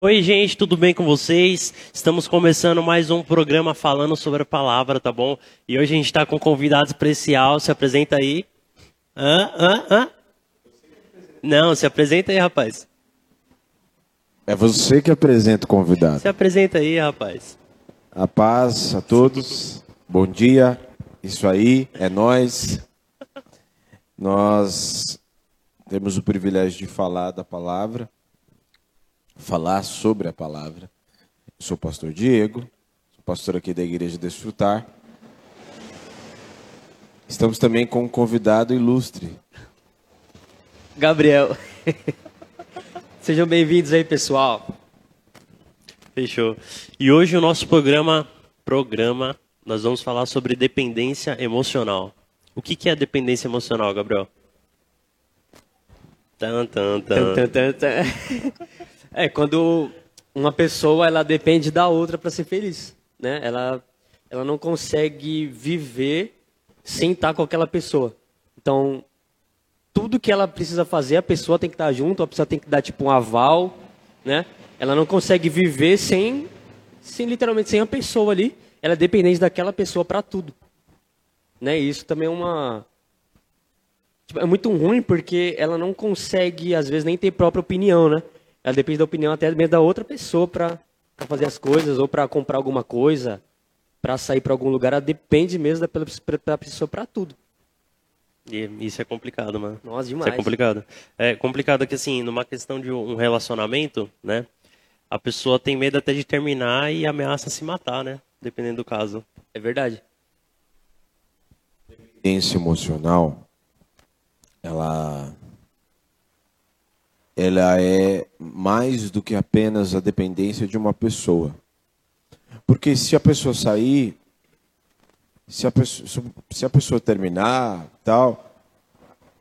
Oi, gente, tudo bem com vocês? Estamos começando mais um programa falando sobre a palavra, tá bom? E hoje a gente está com um convidado especial. Se apresenta aí. Hã? Hã? Hã? Não, se apresenta aí, rapaz. É você que apresenta o convidado. Se apresenta aí, rapaz. A paz a todos. Bom dia. Isso aí, é nós. Nós temos o privilégio de falar da palavra falar sobre a palavra. Eu sou o pastor Diego, sou pastor aqui da Igreja Desfrutar. Estamos também com um convidado ilustre. Gabriel. Sejam bem-vindos aí, pessoal. Fechou. E hoje o nosso programa, programa, nós vamos falar sobre dependência emocional. O que, que é dependência emocional, Gabriel? Tan, tan, tan. tan, tan, tan. É, quando uma pessoa ela depende da outra para ser feliz, né? Ela ela não consegue viver sem estar com aquela pessoa. Então, tudo que ela precisa fazer, a pessoa tem que estar junto, a pessoa tem que dar tipo um aval, né? Ela não consegue viver sem sem literalmente sem a pessoa ali. Ela é dependente daquela pessoa para tudo. Né? E isso também é uma tipo, é muito ruim porque ela não consegue às vezes nem ter própria opinião, né? Ela depende da opinião até mesmo da outra pessoa para fazer as coisas ou para comprar alguma coisa, para sair para algum lugar. Ela depende mesmo da, da pessoa para tudo. E isso é complicado, mano. Nossa, demais. Isso é complicado. É complicado que, assim, numa questão de um relacionamento, né? A pessoa tem medo até de terminar e ameaça se matar, né? Dependendo do caso. É verdade. Dependência emocional, ela ela é mais do que apenas a dependência de uma pessoa. Porque se a pessoa sair, se a pessoa, se a pessoa terminar, tal,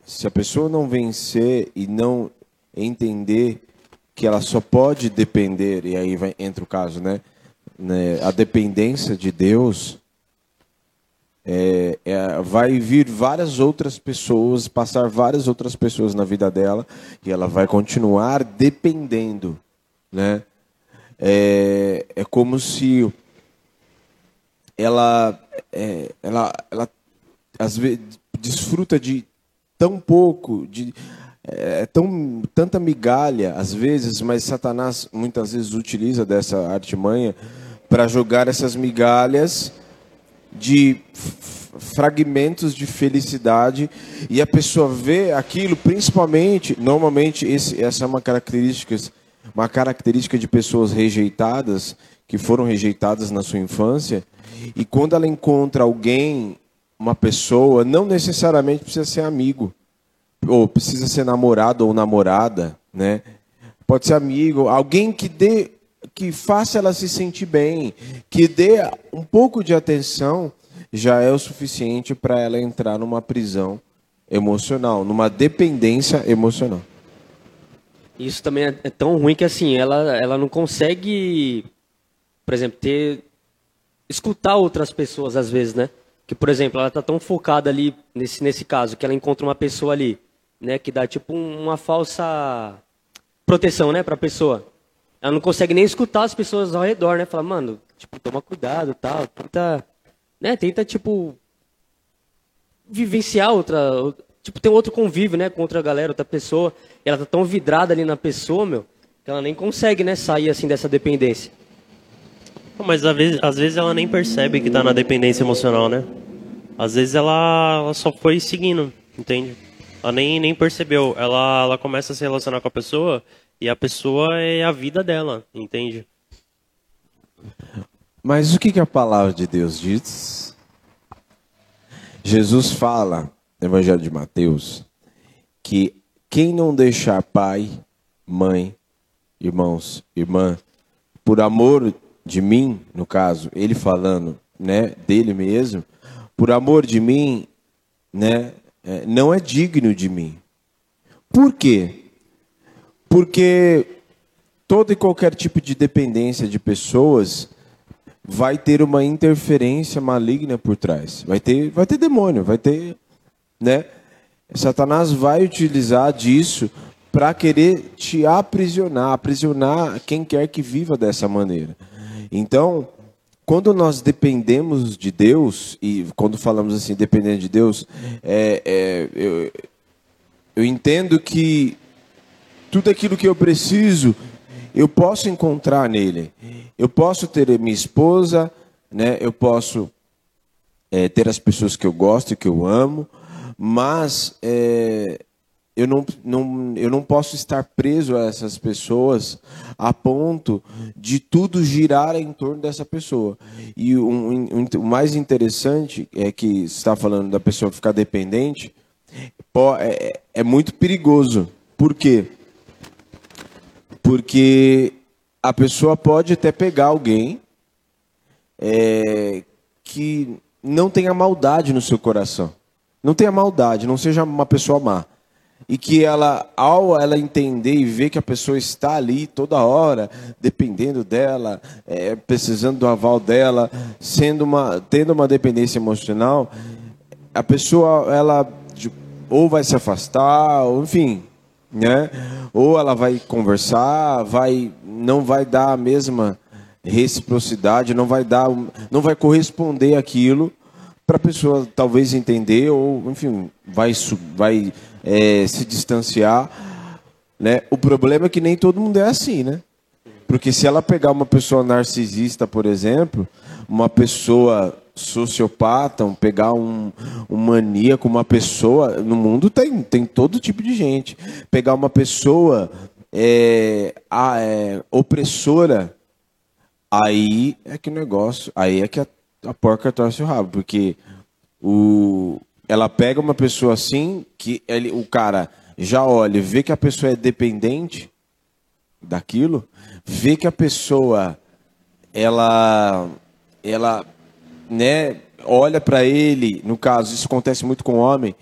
se a pessoa não vencer e não entender que ela só pode depender, e aí vai, entra o caso, né? né a dependência de Deus, é, é, vai vir várias outras pessoas, passar várias outras pessoas na vida dela e ela vai continuar dependendo, né? É, é como se ela, é, ela, ela às vezes desfruta de tão pouco, de é, tão tanta migalha às vezes, mas Satanás muitas vezes utiliza dessa artimanha para jogar essas migalhas de fragmentos de felicidade e a pessoa vê aquilo, principalmente, normalmente esse, essa é uma característica, uma característica de pessoas rejeitadas, que foram rejeitadas na sua infância, e quando ela encontra alguém, uma pessoa, não necessariamente precisa ser amigo, ou precisa ser namorado ou namorada, né? Pode ser amigo, alguém que dê que faça ela se sentir bem, que dê um pouco de atenção, já é o suficiente para ela entrar numa prisão emocional, numa dependência emocional. Isso também é, é tão ruim que assim, ela, ela não consegue, por exemplo, ter escutar outras pessoas às vezes, né? Que, por exemplo, ela está tão focada ali nesse nesse caso que ela encontra uma pessoa ali, né, que dá tipo uma falsa proteção, né, para a pessoa. Ela não consegue nem escutar as pessoas ao redor, né? Fala, mano, tipo, toma cuidado, tal, tenta, né? Tenta tipo vivenciar outra, tipo, ter outro convívio, né, com outra galera, outra pessoa. E ela tá tão vidrada ali na pessoa, meu, que ela nem consegue, né, sair assim dessa dependência. Mas às vezes, às vezes ela nem percebe que tá na dependência emocional, né? Às vezes ela, ela só foi seguindo, entende? Ela nem, nem percebeu. Ela, ela começa a se relacionar com a pessoa e a pessoa é a vida dela, entende? Mas o que, a palavra de Deus diz? Jesus fala, no Evangelho de Mateus, que quem não deixar pai, mãe, irmãos, irmã, por amor de mim, no caso, ele falando, né, dele mesmo, por amor de mim, né, é, não é digno de mim. Por quê? Porque todo e qualquer tipo de dependência de pessoas vai ter uma interferência maligna por trás. Vai ter, vai ter demônio, vai ter, né? Satanás vai utilizar disso para querer te aprisionar, aprisionar quem quer que viva dessa maneira. Então, quando nós dependemos de Deus, e quando falamos assim, dependendo de Deus, é, é, eu, eu entendo que tudo aquilo que eu preciso, eu posso encontrar nele. Eu posso ter minha esposa, né? eu posso é, ter as pessoas que eu gosto e que eu amo, mas é, eu não, não, eu não posso estar preso a essas pessoas a ponto de tudo girar em torno dessa pessoa. E o, o mais interessante é que está falando da pessoa ficar dependente, é, é muito perigoso. Por quê? Porque a pessoa pode até pegar alguém é, que não tenha maldade no seu coração. Não tenha maldade, não seja uma pessoa má e que ela, ao ela entender e ver que a pessoa está ali toda hora, dependendo dela, é, precisando do aval dela, sendo uma, tendo uma dependência emocional, a pessoa ela ou vai se afastar, ou, enfim, né? Ou ela vai conversar, vai, não vai dar a mesma reciprocidade, não vai dar, não vai corresponder aquilo para a pessoa talvez entender ou, enfim, vai, vai é, se distanciar. Né? O problema é que nem todo mundo é assim, né? Porque se ela pegar uma pessoa narcisista, por exemplo, uma pessoa sociopata, um, pegar um, um maníaco, uma pessoa. No mundo tem, tem todo tipo de gente. Pegar uma pessoa é, a, é, opressora, aí é que o negócio. Aí é que a, a porca torce o rabo. Porque o, ela pega uma pessoa assim, que ele, o cara já olha, vê que a pessoa é dependente daquilo, vê que a pessoa ela ela né, olha para ele, no caso, isso acontece muito com o homem,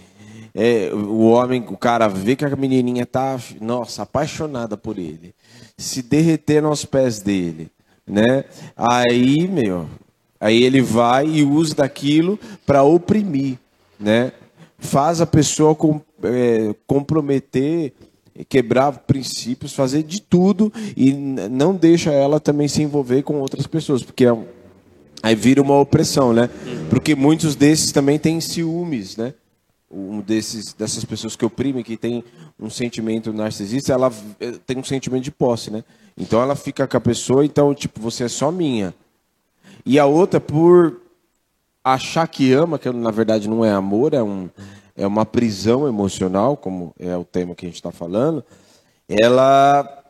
é, o homem, o cara vê que a menininha tá, nossa, apaixonada por ele, se derreter nos pés dele, né? Aí, meu, aí ele vai e usa daquilo para oprimir né? Faz a pessoa com, é, comprometer, quebrar princípios, fazer de tudo e não deixa ela também se envolver com outras pessoas, porque é, aí vira uma opressão, né? Porque muitos desses também têm ciúmes, né? Um desses dessas pessoas que oprimem, que tem um sentimento narcisista, ela é, tem um sentimento de posse, né? Então ela fica com a pessoa, então tipo você é só minha. E a outra por achar que ama, que na verdade não é amor, é, um, é uma prisão emocional, como é o tema que a gente está falando, ela.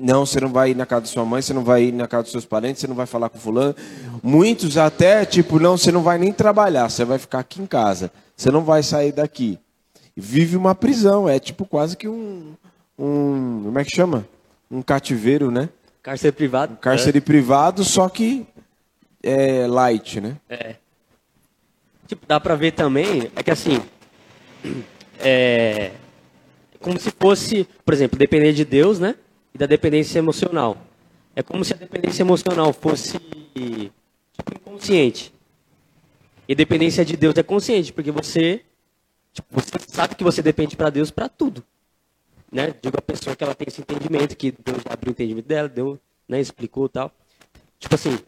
Não, você não vai ir na casa da sua mãe, você não vai ir na casa dos seus parentes, você não vai falar com fulano. Muitos até, tipo, não, você não vai nem trabalhar, você vai ficar aqui em casa. Você não vai sair daqui. Vive uma prisão, é tipo quase que um. um como é que chama? Um cativeiro, né? Cárcere privado. Um cárcere é. privado, só que é, light, né? É. Tipo, dá pra ver também, é que assim, é como se fosse, por exemplo, depender de Deus, né? Da dependência emocional. É como se a dependência emocional fosse tipo, inconsciente. E dependência de Deus é consciente, porque você, tipo, você sabe que você depende para Deus para tudo. Né? Digo a pessoa que ela tem esse entendimento, que Deus abriu o entendimento dela, deu, né, explicou tal. Tipo assim,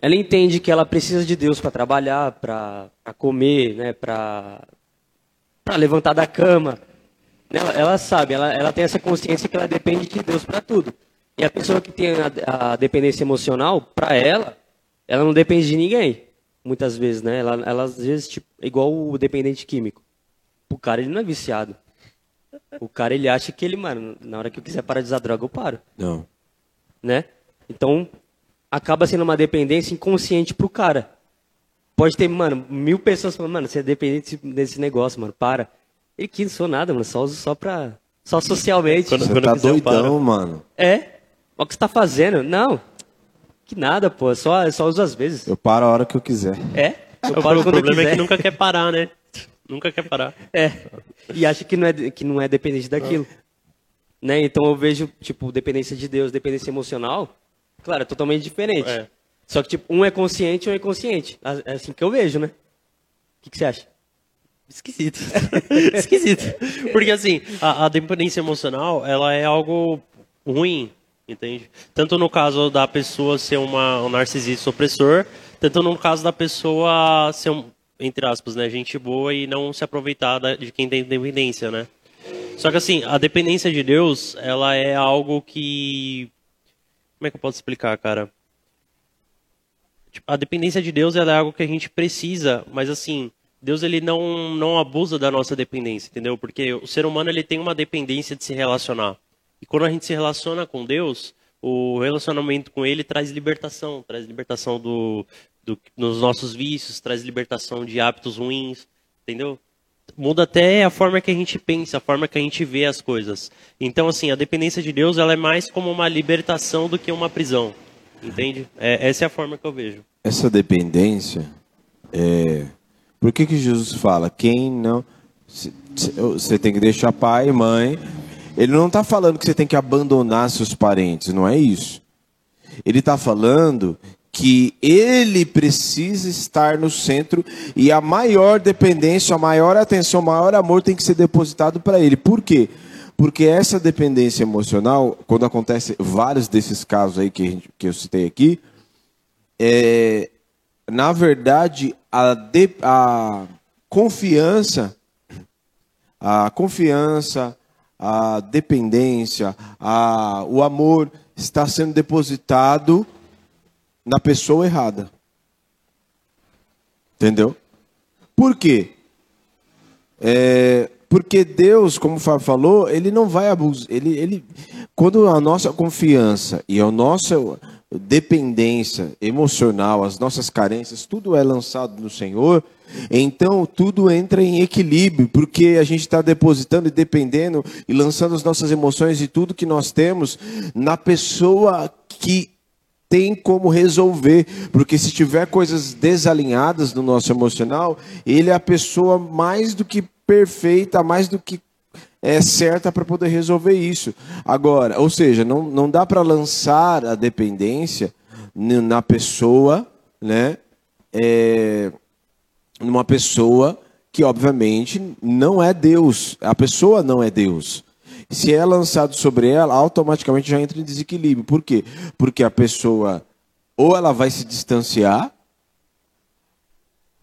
ela entende que ela precisa de Deus para trabalhar, para comer, né, para levantar da cama. Ela, ela sabe, ela, ela, tem essa consciência que ela depende de Deus para tudo. E a pessoa que tem a, a dependência emocional, para ela, ela não depende de ninguém. Muitas vezes, né? Ela, ela às vezes, tipo, igual o dependente químico. O cara, ele não é viciado. O cara, ele acha que ele, mano, na hora que eu quiser parar de usar droga, eu paro. Não. Né? Então, acaba sendo uma dependência inconsciente pro cara. Pode ter, mano, mil pessoas falando, mano, você é dependente desse negócio, mano, para. Ele que não sou nada, mano, só uso só pra. Só socialmente. Quando, você tá doidão, mano. É. O que você tá fazendo? Não. Que nada, pô. Só, só uso às vezes. Eu paro a hora que eu quiser. É? Eu paro o problema é que nunca quer parar, né? Nunca quer parar. É. E acha que não é, que não é dependente daquilo. Né? Então eu vejo, tipo, dependência de Deus, dependência emocional Claro, é totalmente diferente. É. Só que, tipo, um é consciente e um é inconsciente. É assim que eu vejo, né? O que, que você acha? Esquisito. esquisito. Porque assim, a, a, dependência emocional, ela é algo ruim, entende? Tanto no caso da pessoa ser uma, um narcisista opressor, tanto no caso da pessoa ser, um, entre aspas, né, gente boa e não se aproveitar de quem tem dependência, né? Só que assim, a dependência de Deus, ela é algo que... Como é que eu posso explicar, cara? Tipo, a dependência de Deus é algo que a gente precisa, mas assim, Deus ele não, não abusa da nossa dependência, entendeu? Porque o ser humano ele tem uma dependência de se relacionar. E quando a gente se relaciona com Deus, o relacionamento com Ele traz libertação, traz libertação do, do, dos nossos vícios, traz libertação de hábitos ruins, entendeu? Muda até a forma que a gente pensa, a forma que a gente vê as coisas. Então, assim, a dependência de Deus ela é mais como uma libertação do que uma prisão, entende? É, essa é a forma que eu vejo. Essa dependência é por que, que Jesus fala? Quem não. Você tem que deixar pai e mãe. Ele não está falando que você tem que abandonar seus parentes, não é isso. Ele está falando que ele precisa estar no centro e a maior dependência, a maior atenção, o maior amor tem que ser depositado para ele. Por quê? Porque essa dependência emocional, quando acontece vários desses casos aí que, gente, que eu citei aqui, é, na verdade, a, de, a confiança, a confiança, a dependência, a, o amor está sendo depositado na pessoa errada. Entendeu? Por quê? É, porque Deus, como o Fábio falou, ele não vai abusar. Ele, ele, quando a nossa confiança e a nossa dependência emocional, as nossas carências, tudo é lançado no Senhor, então tudo entra em equilíbrio, porque a gente está depositando e dependendo e lançando as nossas emoções e tudo que nós temos na pessoa que tem como resolver, porque se tiver coisas desalinhadas no nosso emocional, ele é a pessoa mais do que perfeita, mais do que é certa para poder resolver isso. Agora, ou seja, não, não dá para lançar a dependência na pessoa, né? É, numa pessoa que obviamente não é Deus. A pessoa não é Deus. Se é lançado sobre ela, automaticamente já entra em desequilíbrio. Por quê? Porque a pessoa ou ela vai se distanciar,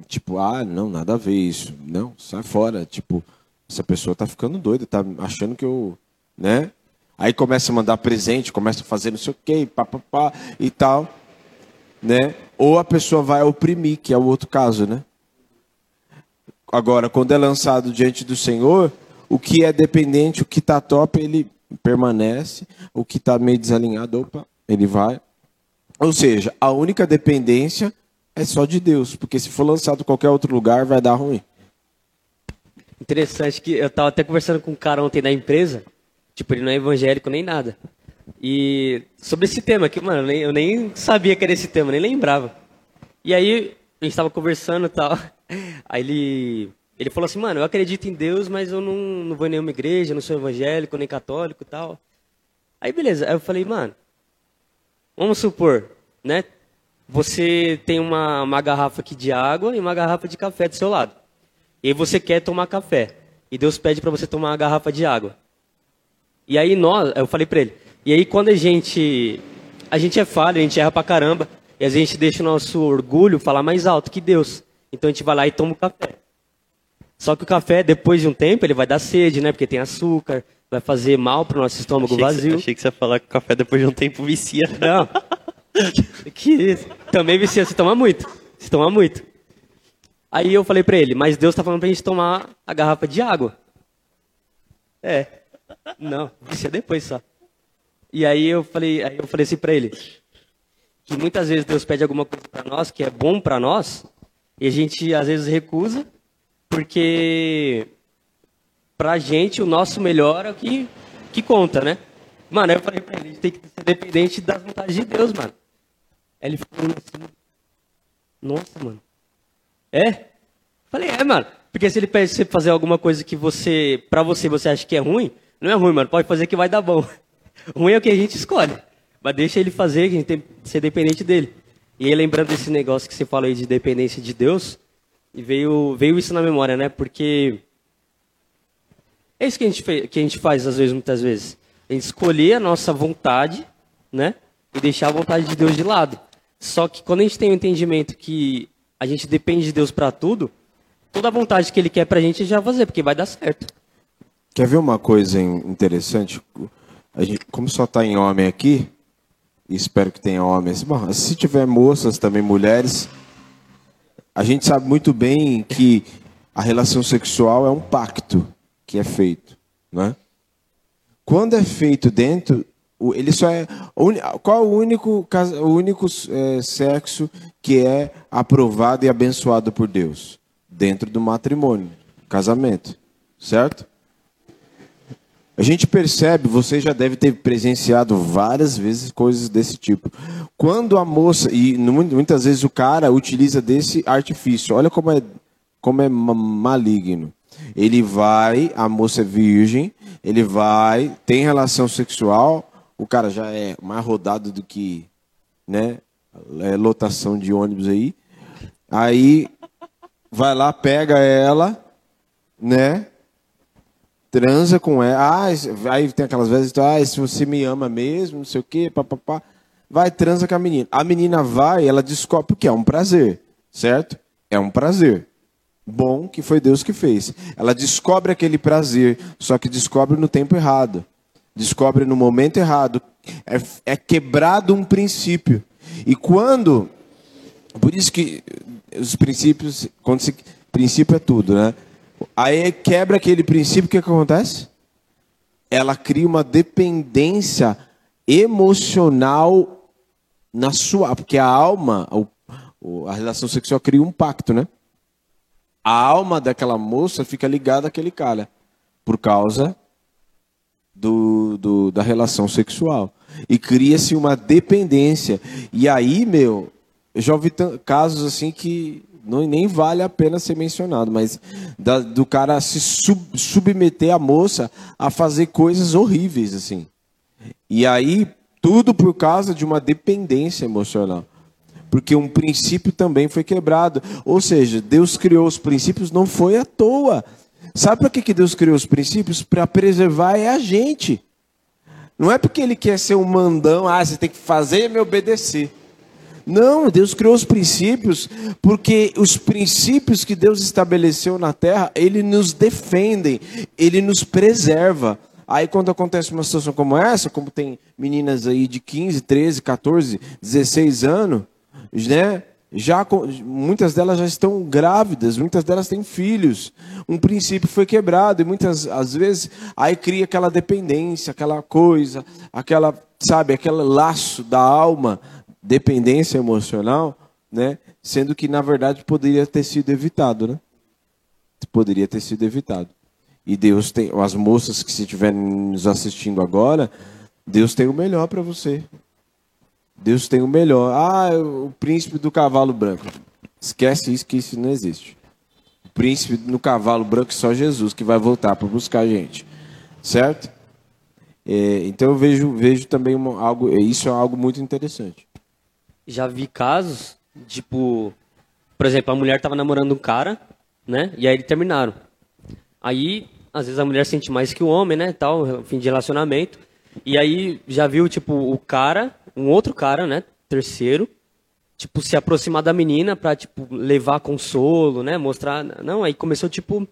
tipo, ah, não, nada a ver isso. Não, sai fora. Tipo, essa pessoa está ficando doida, está achando que eu, né? Aí começa a mandar presente, começa a fazer não sei o quê, pá, pá, pá, e tal, né? Ou a pessoa vai oprimir, que é o outro caso, né? Agora, quando é lançado diante do Senhor, o que é dependente, o que está top, ele permanece, o que está meio desalinhado, opa, ele vai. Ou seja, a única dependência é só de Deus, porque se for lançado em qualquer outro lugar, vai dar ruim. Interessante que eu tava até conversando com um cara ontem na empresa, tipo, ele não é evangélico nem nada. E sobre esse tema aqui, mano, eu nem, eu nem sabia que era esse tema, nem lembrava. E aí, a gente tava conversando e tal. Aí ele, ele falou assim, mano, eu acredito em Deus, mas eu não, não vou em nenhuma igreja, não sou evangélico, nem católico e tal. Aí beleza, aí eu falei, mano, vamos supor, né? Você tem uma, uma garrafa aqui de água e uma garrafa de café do seu lado. E aí você quer tomar café. E Deus pede para você tomar uma garrafa de água. E aí nós, eu falei para ele. E aí quando a gente a gente é falho, a gente erra pra caramba, e a gente deixa o nosso orgulho falar mais alto que Deus. Então a gente vai lá e toma o café. Só que o café, depois de um tempo, ele vai dar sede, né? Porque tem açúcar, vai fazer mal pro nosso estômago achei vazio. Que, achei que você ia falar que o café depois de um tempo vicia. Não. que isso. Também vicia se tomar muito. Se tomar muito. Aí eu falei para ele, mas Deus está falando para a gente tomar a garrafa de água. É. Não, isso é depois só. E aí eu falei, aí eu falei assim para ele, que muitas vezes Deus pede alguma coisa para nós que é bom para nós, e a gente às vezes recusa, porque pra gente o nosso melhor é o que, que conta, né? Mano, eu falei pra ele, a gente tem que ser dependente das vontades de Deus, mano. Aí ele falou assim, nossa, mano, é? Falei, é, mano. Porque se ele pede você fazer alguma coisa que você, pra você, você acha que é ruim, não é ruim, mano. Pode fazer que vai dar bom. Ruim é o que a gente escolhe. Mas deixa ele fazer, que a gente tem que ser dependente dele. E aí, lembrando desse negócio que você falou aí de dependência de Deus, e veio, veio isso na memória, né? Porque é isso que a, gente que a gente faz, às vezes, muitas vezes. A gente escolher a nossa vontade, né? E deixar a vontade de Deus de lado. Só que quando a gente tem o entendimento que a gente depende de Deus para tudo, toda a vontade que Ele quer para a gente, a vai fazer, porque vai dar certo. Quer ver uma coisa interessante? Gente, como só está em homem aqui, espero que tenha homens. Bom, se tiver moças também, mulheres, a gente sabe muito bem que a relação sexual é um pacto que é feito, né? Quando é feito dentro, ele só é qual o único o único é, sexo que é aprovado e abençoado por Deus dentro do matrimônio, casamento, certo? A gente percebe, você já deve ter presenciado várias vezes coisas desse tipo. Quando a moça, e muitas vezes o cara utiliza desse artifício, olha como é, como é maligno. Ele vai, a moça é virgem, ele vai, tem relação sexual, o cara já é mais rodado do que né, é, lotação de ônibus aí. Aí vai lá, pega ela, né? transa com ela. Ah, aí tem aquelas vezes, ah, se você me ama mesmo, não sei o quê, papapá. Vai, transa com a menina. A menina vai, ela descobre que é um prazer, certo? É um prazer. Bom que foi Deus que fez. Ela descobre aquele prazer, só que descobre no tempo errado. Descobre no momento errado. É, é quebrado um princípio. E quando. Por isso que os princípios. Quando se, princípio é tudo, né? Aí quebra aquele princípio, o que, que acontece? Ela cria uma dependência emocional na sua. Porque a alma, a relação sexual cria um pacto, né? A alma daquela moça fica ligada àquele cara. Por causa do, do da relação sexual. E cria-se uma dependência. E aí, meu, eu já ouvi casos assim que não, nem vale a pena ser mencionado, mas da, do cara se sub, submeter a moça a fazer coisas horríveis, assim. E aí, tudo por causa de uma dependência emocional. Porque um princípio também foi quebrado. Ou seja, Deus criou os princípios, não foi à toa. Sabe para que, que Deus criou os princípios? Para preservar é a gente. Não é porque ele quer ser um mandão, ah, você tem que fazer e me obedecer. Não, Deus criou os princípios porque os princípios que Deus estabeleceu na terra, ele nos defendem, ele nos preserva. Aí quando acontece uma situação como essa, como tem meninas aí de 15, 13, 14, 16 anos, né? Já muitas delas já estão grávidas, muitas delas têm filhos. Um princípio foi quebrado e muitas às vezes aí cria aquela dependência, aquela coisa, aquela, sabe, aquele laço da alma dependência emocional, né? Sendo que na verdade poderia ter sido evitado, né? Poderia ter sido evitado. E Deus tem, as moças que se estiverem nos assistindo agora, Deus tem o melhor para você. Deus tem o melhor. Ah, o príncipe do cavalo branco. Esquece isso que isso não existe. O príncipe no cavalo branco só Jesus que vai voltar para buscar a gente, certo? É, então eu vejo, vejo também uma, algo, isso é algo muito interessante já vi casos, tipo, por exemplo, a mulher tava namorando um cara, né? E aí eles terminaram. Aí, às vezes a mulher sente mais que o homem, né? Tal, fim de relacionamento. E aí já viu, tipo, o cara, um outro cara, né? Terceiro, tipo, se aproximar da menina pra, tipo, levar consolo, né? Mostrar. Não, aí começou, tipo.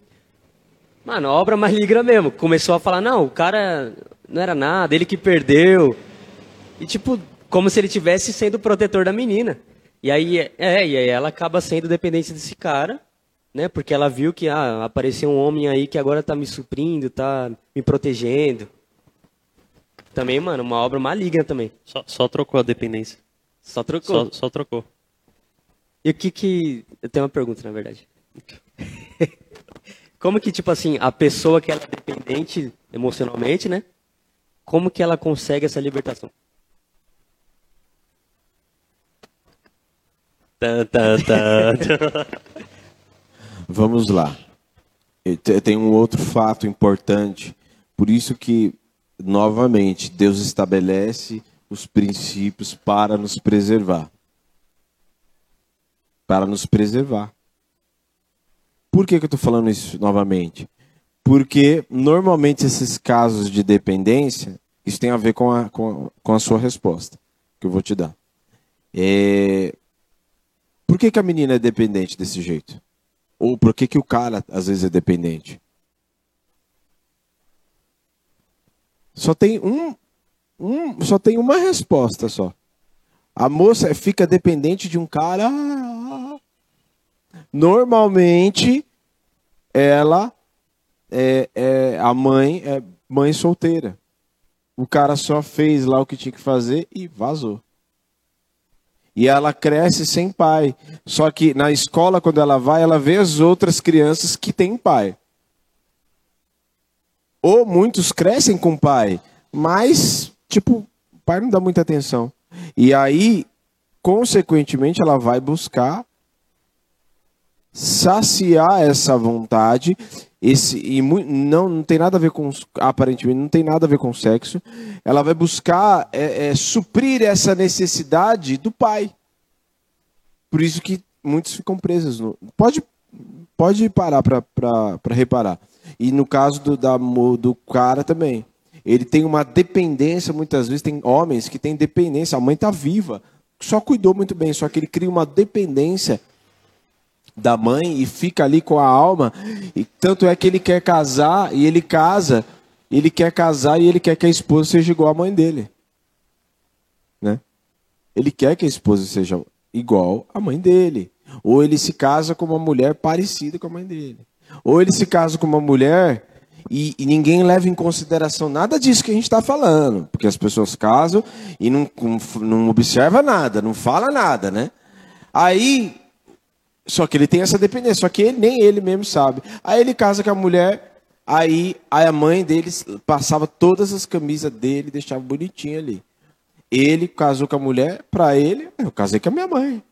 Mano, obra maligna mesmo. Começou a falar, não, o cara não era nada, ele que perdeu. E, tipo, como se ele tivesse sendo o protetor da menina. E aí, é, e aí ela acaba sendo dependente desse cara, né? Porque ela viu que ah, apareceu um homem aí que agora tá me suprindo, tá me protegendo. Também, mano, uma obra maligna também. Só, só trocou a dependência. Só trocou? Só, só trocou. E o que que... Eu tenho uma pergunta, na verdade. como que, tipo assim, a pessoa que ela é dependente emocionalmente, né? Como que ela consegue essa libertação? Vamos lá. Tem um outro fato importante. Por isso que, novamente, Deus estabelece os princípios para nos preservar. Para nos preservar. Por que, que eu estou falando isso novamente? Porque normalmente esses casos de dependência, isso tem a ver com a, com a, com a sua resposta que eu vou te dar. É... Por que, que a menina é dependente desse jeito? Ou por que, que o cara às vezes é dependente? Só tem um, um, só tem uma resposta só. A moça fica dependente de um cara. Normalmente, ela é, é a mãe é mãe solteira. O cara só fez lá o que tinha que fazer e vazou. E ela cresce sem pai. Só que na escola, quando ela vai, ela vê as outras crianças que têm pai. Ou muitos crescem com pai, mas, tipo, o pai não dá muita atenção. E aí, consequentemente, ela vai buscar saciar essa vontade. Esse, e não, não tem nada a ver com, aparentemente, não tem nada a ver com sexo. Ela vai buscar é, é, suprir essa necessidade do pai. Por isso que muitos ficam presos. No, pode, pode parar para reparar. E no caso do, da, do cara também. Ele tem uma dependência, muitas vezes, tem homens que têm dependência. A mãe está viva, só cuidou muito bem, só que ele cria uma dependência da mãe e fica ali com a alma. E tanto é que ele quer casar e ele casa, ele quer casar e ele quer que a esposa seja igual à mãe dele. Né? Ele quer que a esposa seja igual à mãe dele. Ou ele se casa com uma mulher parecida com a mãe dele. Ou ele se casa com uma mulher e, e, ninguém leva em consideração nada disso que a gente está falando, porque as pessoas casam e não, não observa nada, não fala nada, né? Aí, só que ele tem essa dependência, só que ele, nem ele mesmo sabe. Aí ele casa com a mulher, aí a mãe deles passava todas as camisas dele, deixava bonitinho ali. Ele casou com a mulher, para ele, eu casei com a minha mãe.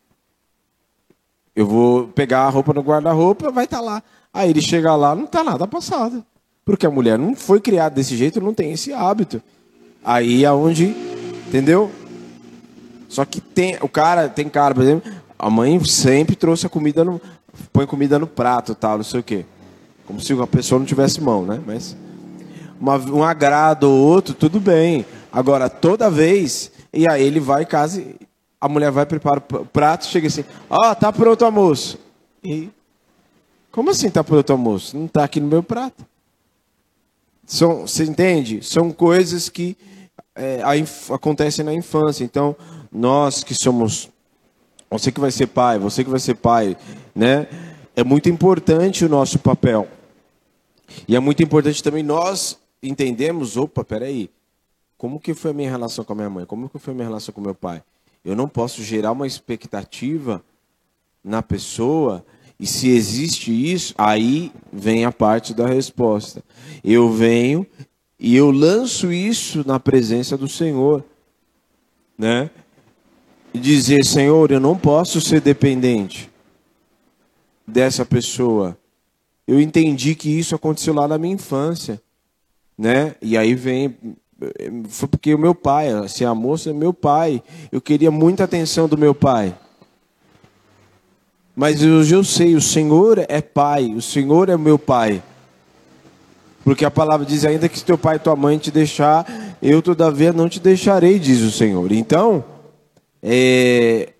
Eu vou pegar a roupa no guarda-roupa, vai estar tá lá. Aí ele chega lá, não está nada passado. Porque a mulher não foi criada desse jeito, não tem esse hábito. Aí é onde, entendeu? Só que tem, o cara, tem cara, por exemplo, a mãe sempre trouxe a comida no, põe comida no prato, tal, não sei o quê. Como se a pessoa não tivesse mão, né? Mas uma, um agrado ou outro, tudo bem. Agora, toda vez, e aí ele vai casa, a mulher vai preparar o prato, chega assim, ó, oh, tá pronto o almoço. E como assim tá pronto o almoço? Não tá aqui no meu prato. São, você entende? São coisas que é, acontecem na infância. Então, nós que somos. Você que vai ser pai, você que vai ser pai, né? É muito importante o nosso papel. E é muito importante também nós entendemos, opa, peraí, como que foi a minha relação com a minha mãe? Como que foi a minha relação com meu pai? Eu não posso gerar uma expectativa na pessoa e se existe isso, aí vem a parte da resposta. Eu venho e eu lanço isso na presença do Senhor, né? Dizer, Senhor, eu não posso ser dependente dessa pessoa. Eu entendi que isso aconteceu lá na minha infância, né? E aí vem foi porque o meu pai, assim, a moça meu pai. Eu queria muita atenção do meu pai. Mas hoje eu sei, o Senhor é Pai, o Senhor é meu Pai. Porque a palavra diz ainda que se teu pai e tua mãe te deixar, eu todavia não te deixarei, diz o Senhor. Então, é,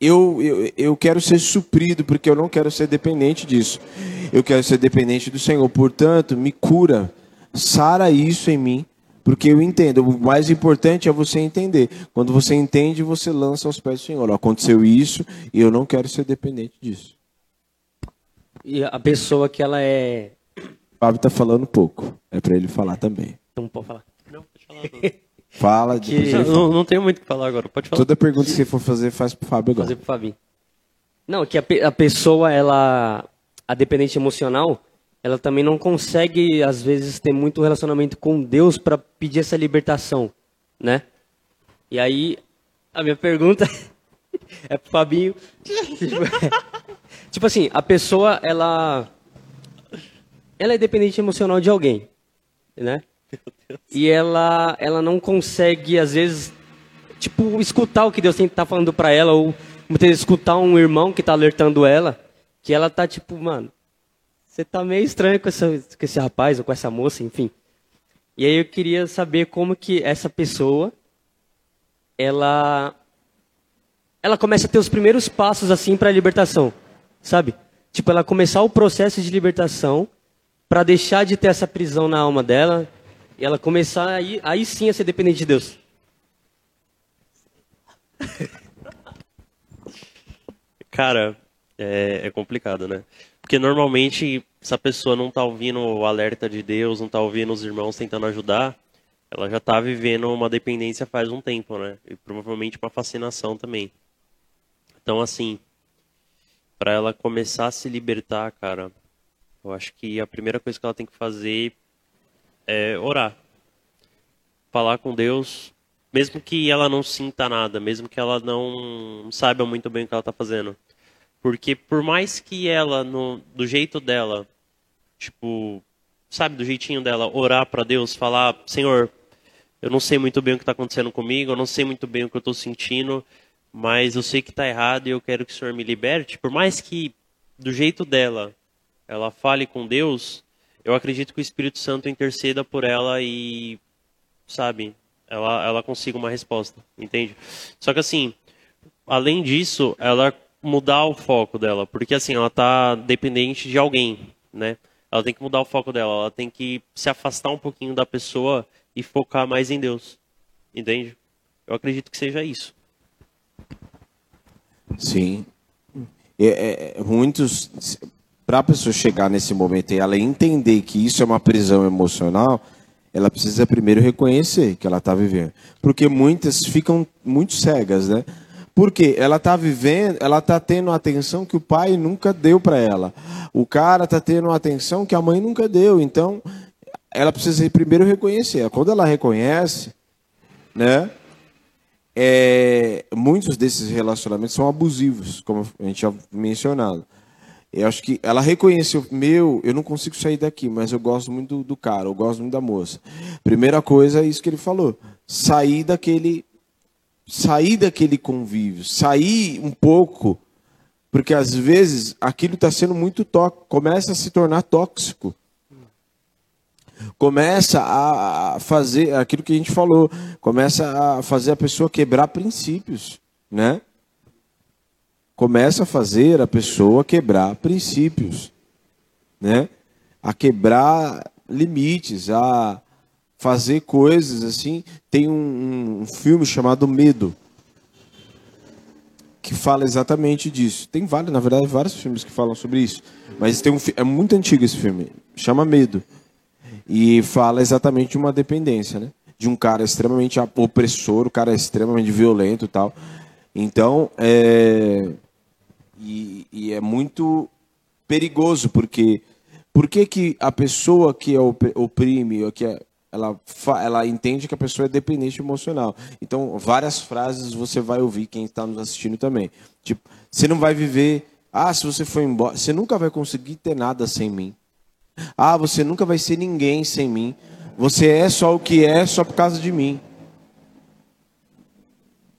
eu, eu, eu quero ser suprido, porque eu não quero ser dependente disso. Eu quero ser dependente do Senhor. Portanto, me cura, sara isso em mim, porque eu entendo, o mais importante é você entender. Quando você entende, você lança aos pés do Senhor. Aconteceu isso e eu não quero ser dependente disso. E a pessoa que ela é. O Fábio está falando pouco. É para ele falar também. Não pode falar. Não, pode falar. Fala de. Não, não tenho muito o que falar agora. Pode falar. Toda pergunta que você for fazer, faz pro Fábio agora. Fazer pro Fabinho. Não, que a, a pessoa, ela. A dependente emocional ela também não consegue, às vezes, ter muito relacionamento com Deus para pedir essa libertação, né? E aí, a minha pergunta é pro Fabinho. tipo assim, a pessoa, ela. Ela é dependente emocional de alguém, né? E ela, ela não consegue, às vezes, tipo, escutar o que Deus tem que estar tá falando para ela, ou muitas vezes escutar um irmão que está alertando ela, que ela tá tipo, mano, você tá meio estranho com, essa, com esse rapaz ou com essa moça, enfim. E aí eu queria saber como que essa pessoa, ela, ela começa a ter os primeiros passos assim para a libertação, sabe? Tipo, ela começar o processo de libertação para deixar de ter essa prisão na alma dela e ela começar aí, aí sim a ser dependente de Deus. Cara, é, é complicado, né? Porque normalmente, se a pessoa não tá ouvindo o alerta de Deus, não tá ouvindo os irmãos tentando ajudar, ela já tá vivendo uma dependência faz um tempo, né? E provavelmente uma fascinação também. Então, assim, para ela começar a se libertar, cara, eu acho que a primeira coisa que ela tem que fazer é orar. Falar com Deus, mesmo que ela não sinta nada, mesmo que ela não saiba muito bem o que ela está fazendo. Porque por mais que ela, no, do jeito dela, tipo, sabe, do jeitinho dela, orar para Deus, falar, Senhor, eu não sei muito bem o que está acontecendo comigo, eu não sei muito bem o que eu estou sentindo, mas eu sei que está errado e eu quero que o Senhor me liberte. Por mais que do jeito dela ela fale com Deus, eu acredito que o Espírito Santo interceda por ela e, sabe, ela, ela consiga uma resposta, entende? Só que assim, além disso, ela mudar o foco dela, porque assim, ela está dependente de alguém, né? Ela tem que mudar o foco dela, ela tem que se afastar um pouquinho da pessoa e focar mais em Deus. Entende? Eu acredito que seja isso. Sim. É, é, é muitos, para a pessoa chegar nesse momento e ela entender que isso é uma prisão emocional, ela precisa primeiro reconhecer que ela está vivendo. Porque muitas ficam muito cegas, né? Porque ela está vivendo, ela está tendo a atenção que o pai nunca deu para ela. O cara está tendo a atenção que a mãe nunca deu. Então, ela precisa primeiro reconhecer. Quando ela reconhece, né? É, muitos desses relacionamentos são abusivos, como a gente já mencionado. Eu acho que ela reconheceu, meu, eu não consigo sair daqui, mas eu gosto muito do, do cara, eu gosto muito da moça. Primeira coisa é isso que ele falou, sair daquele sair daquele convívio, sair um pouco, porque às vezes aquilo está sendo muito tóxico, começa a se tornar tóxico. Começa a fazer aquilo que a gente falou, começa a fazer a pessoa quebrar princípios, né? Começa a fazer a pessoa quebrar princípios, né? A quebrar limites, a fazer coisas assim. Tem um, um filme chamado Medo, que fala exatamente disso. Tem vários, na verdade, vários filmes que falam sobre isso. Mas tem um, é muito antigo esse filme, chama Medo. E fala exatamente de uma dependência, né? De um cara extremamente opressor, o cara é extremamente violento e tal. Então, é... E, e, é muito perigoso, porque por que, que a pessoa que é oprime, que é ela, ela entende que a pessoa é dependente emocional. Então, várias frases você vai ouvir, quem está nos assistindo também. Tipo, você não vai viver. Ah, se você for embora. Você nunca vai conseguir ter nada sem mim. Ah, você nunca vai ser ninguém sem mim. Você é só o que é só por causa de mim.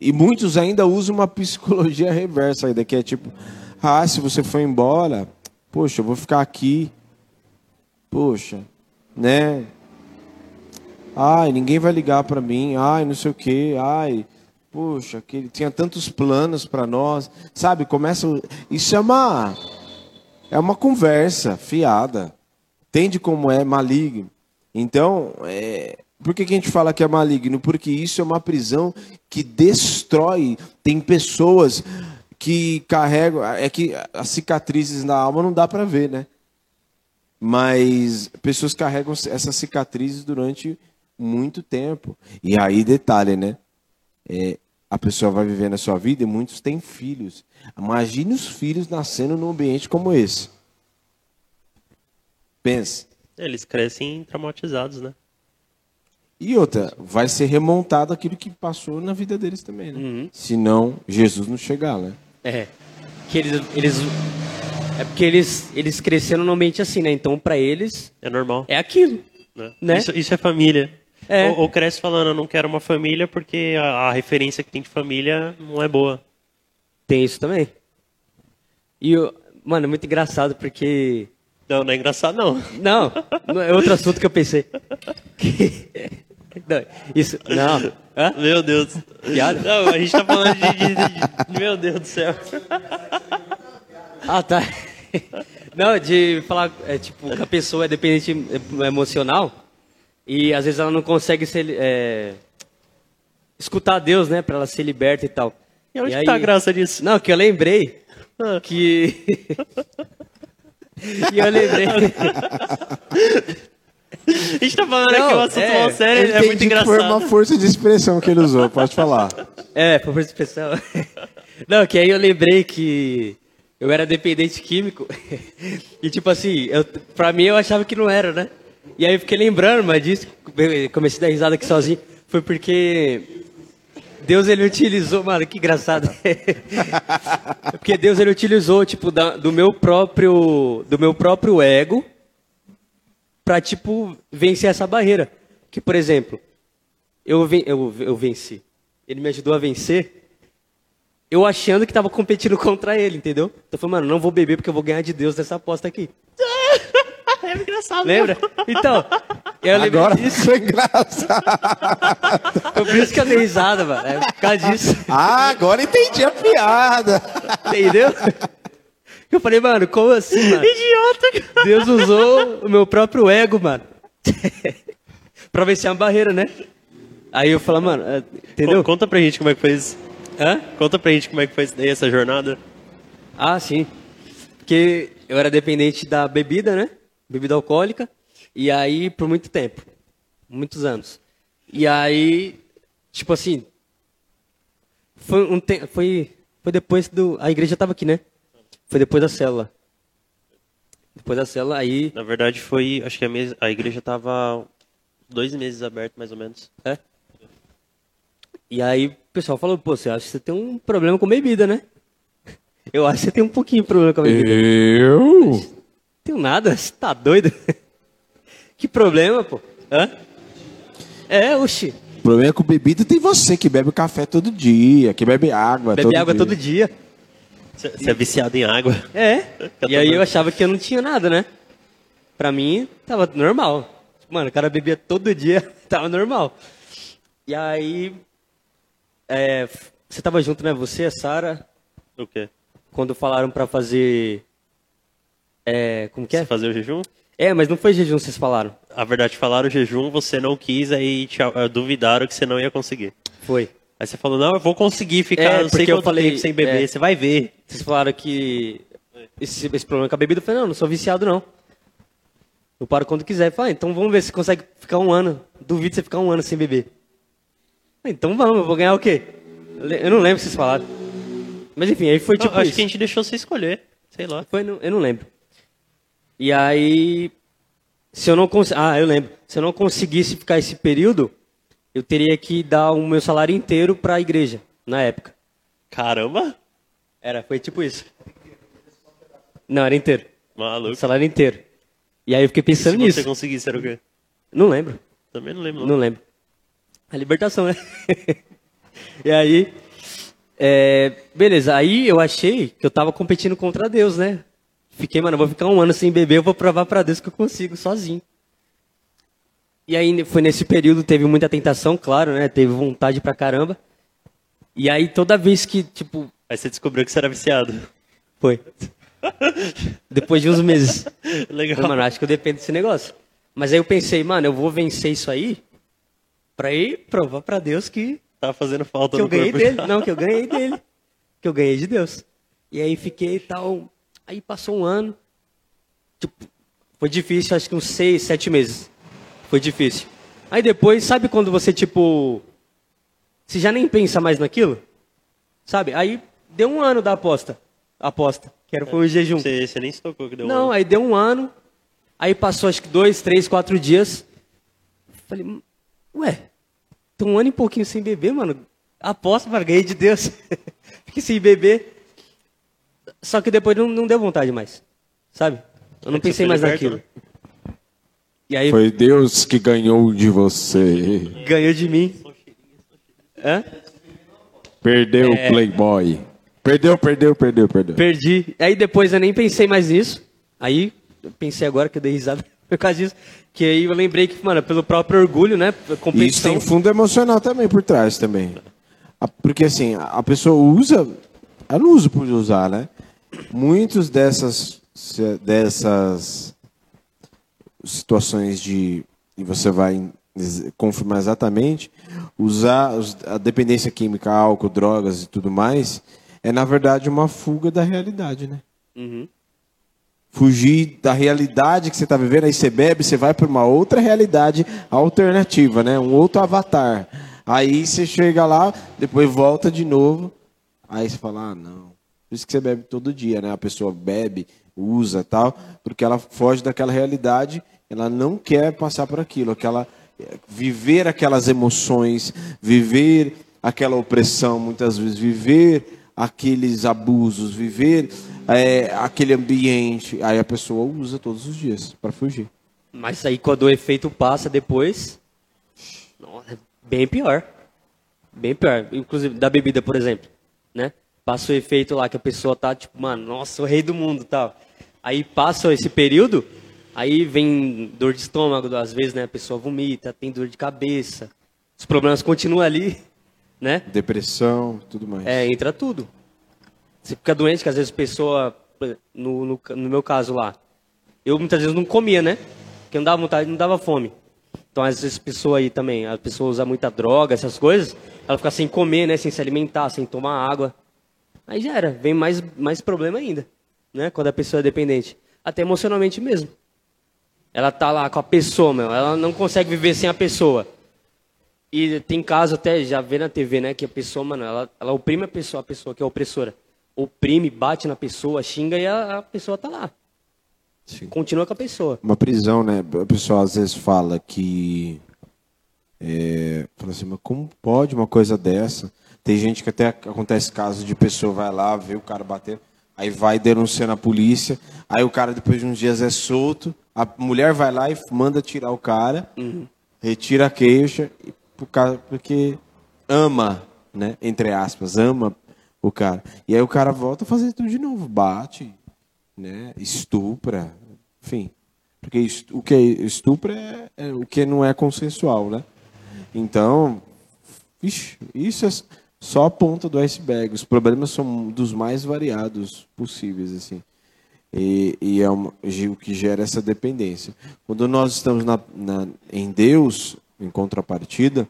E muitos ainda usam uma psicologia reversa ainda, que é tipo, ah, se você for embora, poxa, eu vou ficar aqui. Poxa, né? Ai, ninguém vai ligar para mim. Ai, não sei o quê. Ai, puxa, que ele tinha tantos planos para nós. Sabe, começa. Isso é uma. É uma conversa fiada. Entende como é maligno? Então, é, por que, que a gente fala que é maligno? Porque isso é uma prisão que destrói. Tem pessoas que carregam. É que as cicatrizes na alma não dá para ver, né? Mas pessoas carregam essas cicatrizes durante muito tempo. E aí, detalhe, né? É, a pessoa vai vivendo a sua vida e muitos têm filhos. Imagine os filhos nascendo num ambiente como esse. Pensa. Eles crescem traumatizados, né? E outra, vai ser remontado aquilo que passou na vida deles também, né? Uhum. Se não, Jesus não chegar, né? É. Que eles, eles é porque eles, eles cresceram num ambiente assim, né? Então, para eles. É normal. É aquilo. Né? né? Isso, isso é família. É. Ou, ou, cresce falando, eu não quero uma família porque a, a, referência que tem de família não é boa. Tem isso também. E, mano, é muito engraçado porque Não, não é engraçado, não. Não, é outro assunto que eu pensei. Não, isso, não. Hã? Meu Deus. Piada? Não, a gente tá falando de, de- de- Meu Deus do céu. Ah, tá. Não, de falar, é, tipo, que a pessoa é dependente emocional e às vezes ela não consegue ser, é, escutar Deus, né, pra ela ser liberta e tal. E onde que tá a graça disso? Não, que eu lembrei Ah. que... e eu lembrei... A gente tá falando Não, aqui um assunto é, mal sério, Eu é muito que foi engraçado. uma força de expressão que ele usou, pode falar. É, por expressão. Não, que aí eu lembrei que eu era dependente químico. E tipo assim, eu, pra mim eu achava que não era, né? E aí eu fiquei lembrando, mas disso, comecei a dar risada aqui sozinho. Foi porque Deus ele utilizou, mano, que engraçado. porque Deus ele utilizou, tipo, da- do meu próprio, do meu próprio ego pra, tipo, vencer essa barreira. Que, por exemplo, eu, ven- eu, eu venci. Ele me ajudou a vencer. Eu achando que tava competindo contra ele, entendeu? Então eu falei, mano, não vou beber porque eu vou ganhar de Deus nessa aposta aqui. É engraçado. Lembra? Então, eu lembrei Agora disso. foi engraçado. Foi por isso que eu dei risada, mano. É por causa disso. Ah, agora entendi a piada. Entendeu? Eu falei, mano, como assim, mano? Idiota, cara. Deus usou o meu próprio ego, mano. pra vencer uma barreira, né? Aí eu falei, mano, é, entendeu? Co- Conta pra gente como é que foi isso. Hã? Conta pra gente como é que foi isso daí, essa jornada. Ah, sim. Porque eu era dependente da bebida, né? Bebida alcoólica. E aí, por muito tempo. Muitos anos. E aí, tipo assim. Foi um tempo. Foi, foi depois do. A igreja tava aqui, né? Foi depois da célula. Depois da célula, aí. Na verdade, foi. Acho que a, mesa, a igreja tava dois meses aberta, mais ou menos. É. E aí o pessoal falou, pô, você acha que você tem um problema com bebida, né? Eu acho que você tem um pouquinho de problema com a bebida. Eu? Tenho nada, você tá doido? que problema, pô? Hã? É, oxi. O problema é que o bebida tem você que bebe café todo dia, que bebe água Bebe todo água dia. todo dia. Você você é viciado em água. É. E aí eu achava que eu não tinha nada, né? Pra mim, tava normal. Mano, o cara bebia todo dia, tava normal. E aí. é, você tava junto, né? Você, a Sara, O quê? quando falaram pra fazer. É, como que é? Você fazer o jejum? É, mas não foi jejum, vocês falaram. A verdade, falaram jejum, você não quis, aí te, eh, duvidaram que você não ia conseguir. Foi. Aí você falou, não, eu vou conseguir ficar É, não sei eu falei, tempo sem beber, é. você vai ver. Vocês falaram que esse, esse problema com a bebida, eu falei, não, não sou viciado não. Eu paro quando quiser. Falei, ah, então vamos ver se consegue ficar um ano. Duvido você ficar um ano sem beber. Então vamos, eu vou ganhar o quê? Eu não lembro o que vocês falaram. Mas enfim, aí foi Não, tipo acho isso. que a gente deixou você escolher, sei lá. Foi, eu não lembro. E aí, se eu não cons... ah, eu lembro. Se eu não conseguisse ficar esse período, eu teria que dar o meu salário inteiro para a igreja na época. Caramba, Era, foi tipo isso. Não, era inteiro. O maluco. salário inteiro. E aí eu fiquei Se pensando você nisso. conseguisse, era o quê? Não lembro. Também não lembro. Não. Não lembro. A libertação, né? e aí, é, beleza. Aí eu achei que eu tava competindo contra Deus, né? Fiquei, mano, eu vou ficar um ano sem beber, eu vou provar pra Deus que eu consigo sozinho. E aí foi nesse período, teve muita tentação, claro, né? Teve vontade pra caramba. E aí toda vez que, tipo, Aí você descobriu que você era viciado. foi. Depois de uns meses. Legal. Falei, mano, acho que eu dependo desse negócio. Mas aí eu pensei, mano, eu vou vencer isso aí pra ir provar pra Deus que, Tava fazendo falta que eu ganhei corpo. dele. Não, que eu ganhei dele. Que eu ganhei de Deus. E aí fiquei tal. Aí passou um ano. Tipo, foi difícil, acho que uns seis, sete meses. Foi difícil. Aí depois, sabe quando você, tipo. Você já nem pensa mais naquilo? Sabe? Aí deu um ano da aposta. Aposta. Que era foi o jejum. Você, você nem se tocou que deu Não, um... aí deu um ano. Aí passou acho que dois, três, quatro dias. Falei, "Hum, ué, tô um ano e pouquinho sem beber, mano. Aposto, mano, ganhei de Deus. Fiquei sem beber. Só que depois não, não deu vontade mais. Sabe? Eu não É pensei mais liberto, naquilo. né? E aí Foi Deus que ganhou de você. ganhou de mim. Hã? Perdeu É. o Playboy. Perdeu, perdeu, perdeu, perdeu. Perdi. Aí depois eu nem pensei mais nisso. Aí eu pensei agora que eu dei risada por causa disso. Que aí eu lembrei que, mano, pelo próprio orgulho, né? E isso Competição. tem fundo emocional também por trás também. Porque assim, a a pessoa usa, ela não usa por usar, né? Muitos dessas dessas situações de e você vai confirmar exatamente, usar a dependência química, álcool, drogas e tudo mais, é na verdade uma fuga da realidade, né? Uhum. fugir da realidade que você está vivendo, aí você bebe, você vai para uma outra realidade alternativa, né? Um outro avatar. Aí você chega lá, depois volta de novo, aí você fala, ah, não. Por isso que você bebe todo dia, né? A pessoa bebe, usa tal, porque ela foge daquela realidade, ela não quer passar por aquilo, aquela viver aquelas emoções, viver aquela opressão, muitas vezes viver aqueles abusos, viver é, aquele ambiente. Aí a pessoa usa todos os dias para fugir. Mas aí quando o efeito passa depois, é bem pior. Bem pior. Inclusive da bebida, por exemplo, né? Passa o efeito lá que a pessoa tá tipo, mano, nossa, o rei do mundo, tal. Aí passa esse período, aí vem dor de estômago, às vezes, né, a pessoa vomita, tem dor de cabeça. Os problemas continuam ali, né? Depressão, tudo mais. É, entra tudo. Você fica doente, que às vezes a pessoa, no, no, no meu caso lá, eu muitas vezes não comia, né? Porque não dava vontade, não dava fome. Então, às vezes, a pessoa aí também, a pessoa usa muita droga, essas coisas, ela fica sem comer, né? Sem se alimentar, sem tomar água. Aí já era, vem mais, mais problema ainda, né? Quando a pessoa é dependente. Até emocionalmente mesmo. Ela tá lá com a pessoa, meu, ela não consegue viver sem a pessoa. E tem caso até, já vê na TV, né, que a pessoa, mano, ela, ela oprime a pessoa, a pessoa que é opressora. Oprime, bate na pessoa, xinga e a, a pessoa tá lá. Sim. Continua com a pessoa. Uma prisão, né? O pessoal às vezes fala que. É, fala assim, mas como pode uma coisa dessa? Tem gente que até acontece caso de pessoa vai lá, vê o cara bater, aí vai denunciar na polícia, aí o cara depois de uns dias é solto, a mulher vai lá e manda tirar o cara, retira a queixa, por causa, porque ama, né? Entre aspas, ama o cara. E aí o cara volta a fazer tudo de novo, bate, né? Estupra, enfim. Porque o que é estupro é, é o que não é consensual, né? Então, ixi, isso é só a ponta do iceberg. Os problemas são dos mais variados possíveis, assim. E, e é uma- o que gera essa dependência. Quando nós estamos na- na- em Deus, em contrapartida,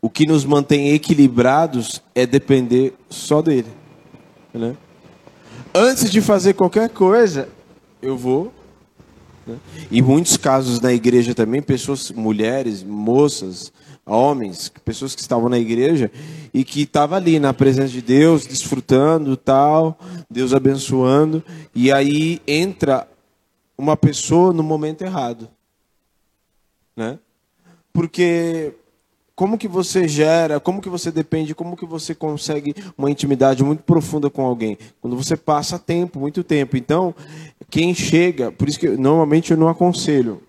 o que nos mantém equilibrados é depender só dele. Né? Antes de fazer qualquer coisa, eu vou. né? Em muitos casos na igreja também, pessoas, mulheres, moças, homens, pessoas que estavam na igreja e que estavam ali na presença de Deus, desfrutando tal, Deus abençoando, e aí entra uma pessoa no momento errado, né? Porque como que você gera, como que você depende, como que você consegue uma intimidade muito profunda com alguém? Quando você passa tempo, muito tempo. Então, quem chega, por isso que normalmente eu não aconselho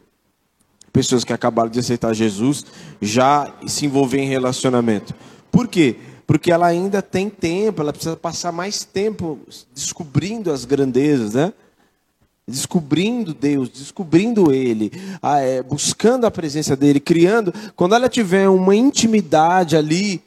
pessoas que acabaram de aceitar Jesus já se envolver em relacionamento. Por quê? Porque ela ainda tem tempo, ela precisa passar mais tempo descobrindo as grandezas, né? descobrindo Deus, descobrindo Ele, é, buscando a presença dele, criando. Quando ela tiver uma intimidade ali,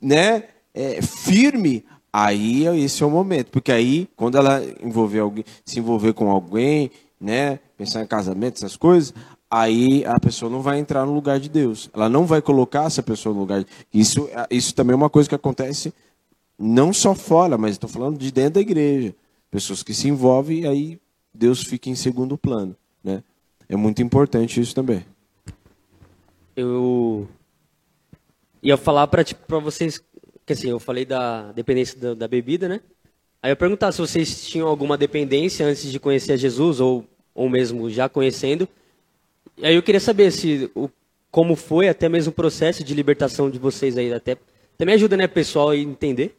né, é, firme, aí esse é o momento, porque aí quando ela envolver alguém, se envolver com alguém, né, pensar em casamento, essas coisas, aí a pessoa não vai entrar no lugar de Deus. Ela não vai colocar essa pessoa no lugar. De... Isso, isso também é uma coisa que acontece não só fora, mas estou falando de dentro da igreja. Pessoas que se envolvem e aí Deus fica em segundo plano, né? É muito importante isso também. Eu ia falar para tipo, vocês, que assim, eu falei da dependência da, da bebida, né? Aí eu perguntar se vocês tinham alguma dependência antes de conhecer Jesus ou, ou mesmo já conhecendo. E aí eu queria saber se o, como foi até mesmo o processo de libertação de vocês aí até também ajuda, né, pessoal a entender,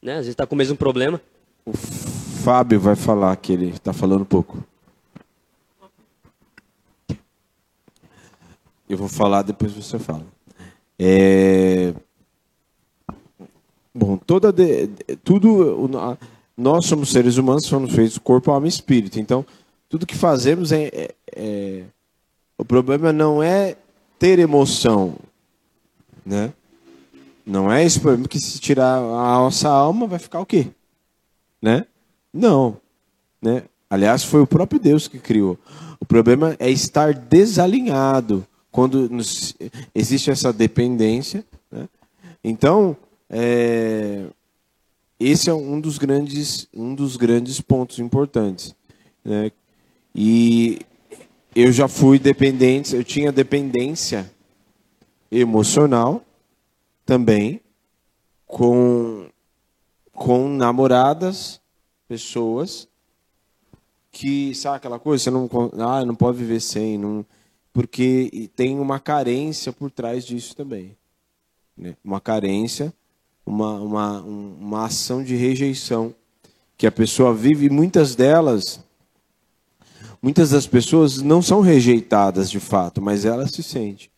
né? Às vezes está com o mesmo problema. O Fábio vai falar que ele está falando pouco. Eu vou falar, depois você fala. É... Bom, toda de... tudo, nós somos seres humanos, somos feitos corpo, alma e espírito. Então, tudo que fazemos é, é, é o problema não é ter emoção, né? Não é esse problema que se tirar a nossa alma vai ficar o quê? Né? Não, né? Aliás, foi o próprio Deus que criou. O problema é estar desalinhado quando nos, existe essa dependência. Né? Então, é, esse é um dos grandes, um dos grandes pontos importantes. Né? E eu já fui dependente, eu tinha dependência emocional também com, com namoradas, pessoas que, sabe aquela coisa, você não, ah, não pode viver sem, não, porque tem uma carência por trás disso também. Né? Uma carência, uma, uma, uma ação de rejeição que a pessoa vive, e muitas delas, muitas das pessoas não são rejeitadas de fato, mas elas se sentem.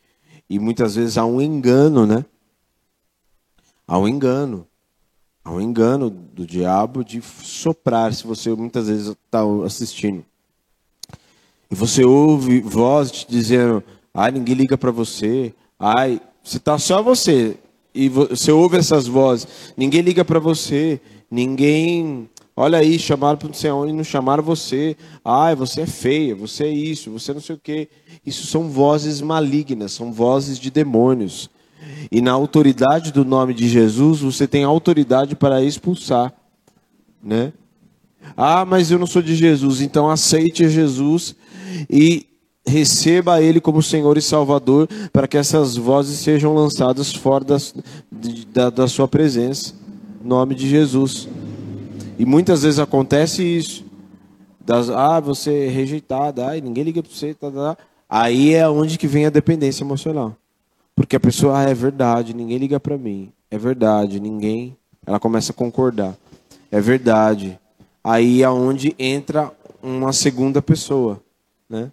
E muitas vezes há um engano, né? Há um engano. Há um engano do diabo de soprar, se você muitas vezes está assistindo. E você ouve voz te dizendo, ai, ninguém liga para você, ai, se está só você, e você ouve essas vozes, ninguém liga para você, ninguém, olha aí, chamaram para não sei onde, não chamaram você, ai, você é feia, você é isso, você não sei o quê. Isso são vozes malignas, são vozes de demônios. E na autoridade do nome de Jesus, você tem autoridade para expulsar, né? Ah, mas eu não sou de Jesus, então aceite Jesus e receba Ele como Senhor e Salvador, para que essas vozes sejam lançadas fora das, da, da sua presença, nome de Jesus. E muitas vezes acontece isso. Das, ah, você é rejeitado, ah, ninguém liga para você. Tá, tá, tá. Aí é onde que vem a dependência emocional. Porque a pessoa, ah, é verdade, ninguém liga para mim. É verdade, ninguém. Ela começa a concordar. É verdade. Aí é onde entra uma segunda pessoa, né?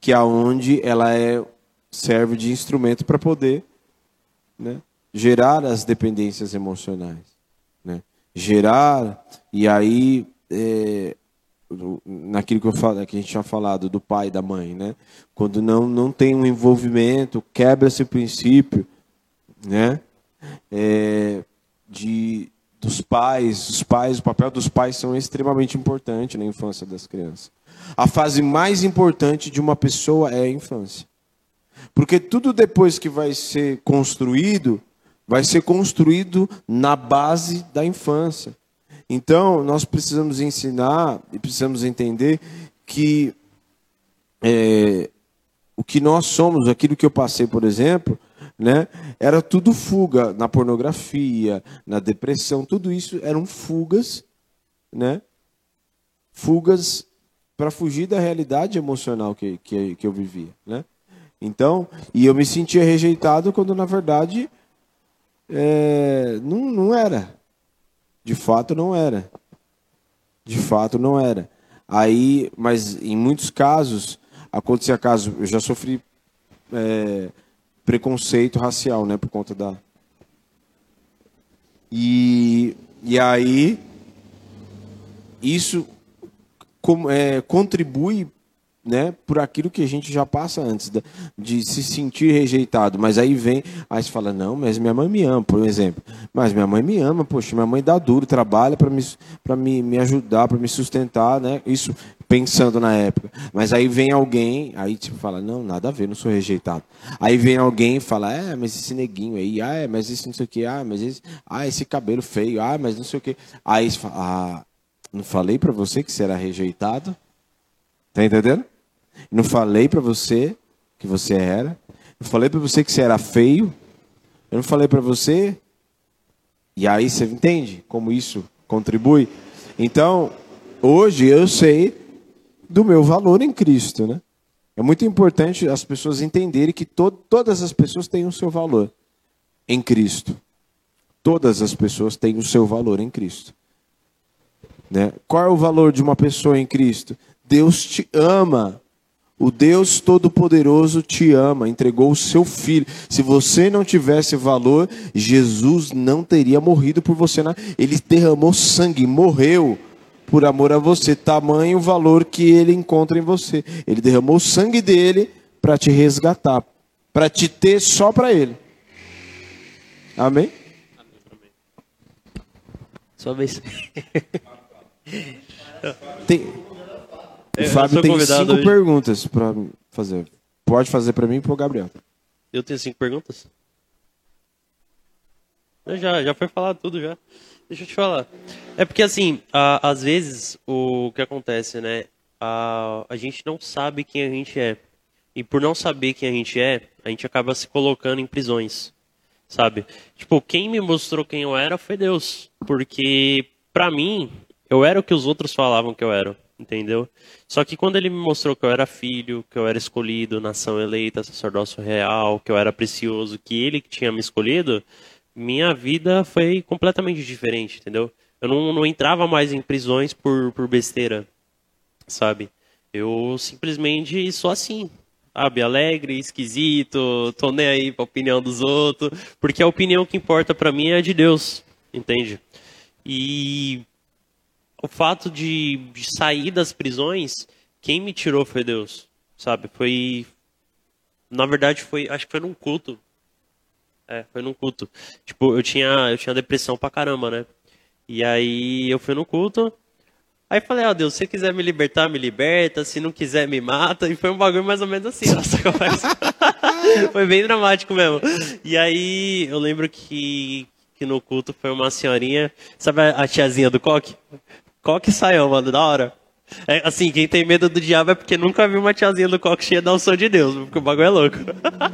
Que é onde ela é serve de instrumento para poder, né? Gerar as dependências emocionais? Gerar e aí é, naquilo que, eu falo, que a gente tinha falado do pai e da mãe, né? Quando não, não tem um envolvimento, quebra esse princípio, né? É, de dos pais, os pais, o papel dos pais são extremamente importante na infância das crianças. A fase mais importante de uma pessoa é a infância. Porque tudo depois que vai ser construído, vai ser construído na base da infância. Então, nós precisamos ensinar e precisamos entender que é, o que nós somos, aquilo que eu passei, por exemplo, né, era tudo fuga na pornografia, na depressão, tudo isso eram fugas, né, fugas para fugir da realidade emocional que, que, que eu vivia. Né? Então, e eu me sentia rejeitado quando na verdade é, não, não era. De fato não era. De fato não era. Aí, mas em muitos casos, acontecia caso, eu já sofri é, preconceito racial, né, por conta da. E, e aí, isso com, é, contribui né, por aquilo que a gente já passa antes de, de, se sentir rejeitado. Mas aí vem, aí você fala, não, mas minha mãe me ama, por exemplo. Mas minha mãe me ama, poxa, minha mãe dá duro, trabalha para me, me, me ajudar, para me sustentar, né? Isso pensando na época. Mas aí vem alguém, aí tipo fala, não, nada a ver, não sou rejeitado. Aí vem alguém e fala, é, mas esse neguinho aí, ah, é, mas esse não sei o que, ah, mas esse, ah, esse cabelo feio, ah, mas não sei o que. Aí você fala, ah, não falei para você que era rejeitado? Tá entendendo? Não falei para você que você era. Não falei para você que você era feio. Eu não falei para você. E aí você entende como isso contribui? Então, hoje eu sei do meu valor em Cristo, né? É muito importante as pessoas entenderem que to todas as pessoas têm o seu valor em Cristo. Todas as pessoas têm o seu valor em Cristo. Né? Qual é o valor de uma pessoa em Cristo? Deus te ama O Deus Todo-Poderoso te ama, entregou o seu filho. Se você não tivesse valor, Jesus não teria morrido por você. Ele derramou sangue, morreu por amor a você. Tamanho o valor que ele encontra em você. Ele derramou o sangue dele para te resgatar, para te ter só para ele. Amém? Sua vez. tem, o Fábio tem cinco hoje. perguntas para fazer. Pode fazer para mim e para o Gabriel. Eu tenho cinco perguntas? Já, já foi falado tudo já. Deixa eu te falar. É porque assim, a, às vezes o que acontece, né? A, a gente não sabe quem a gente é. E por não saber quem a gente é, a gente acaba se colocando em prisões sabe? Tipo, quem me mostrou quem eu era foi Deus, porque para mim eu era o que os outros falavam que eu era, entendeu? Só que quando ele me mostrou que eu era filho, que eu era escolhido, nação eleita, sacerdócio real, que eu era precioso, que ele tinha me escolhido, minha vida foi completamente diferente, entendeu? Eu não, não entrava mais em prisões por, por besteira, sabe? Eu simplesmente sou assim, sabe, alegre, esquisito, tô nem aí pra opinião dos outros, porque a opinião que importa para mim é a de Deus, entende? E o fato de, de, sair das prisões, quem me tirou foi Deus, sabe? Foi, na verdade, foi, acho que foi num culto. É, foi num culto. Tipo, eu tinha, eu tinha depressão pra caramba, né? E aí eu fui no culto, Aí falei, ó oh, Deus, se quiser me libertar, me liberta, se não quiser, me mata. E foi um bagulho mais ou menos assim, nossa conversa. foi bem dramático mesmo. E aí eu lembro que, que no culto foi uma senhorinha, sabe a tiazinha do coque? Coque saiu, mano, da hora. É, assim, quem tem medo do diabo é porque nunca viu uma tiazinha do coque cheia da unção de Deus, porque o bagulho é louco.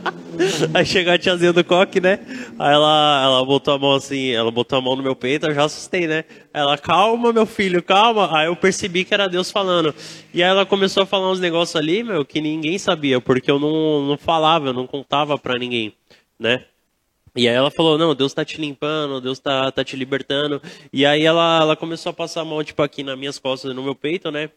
Aí chegou a tiazinha do coque, né? Aí ela, ela botou a mão assim, ela botou a mão no meu peito, eu já assustei, né? Ela, calma, meu filho, calma. Aí eu percebi que era Deus falando. E aí ela começou a falar uns negócios ali, meu, que ninguém sabia, porque eu não, não falava, eu não contava pra ninguém, né? E aí ela falou, não, Deus tá te limpando, Deus tá, tá te libertando. E aí ela, ela começou a passar a mão, tipo, aqui nas minhas costas, no meu peito, né?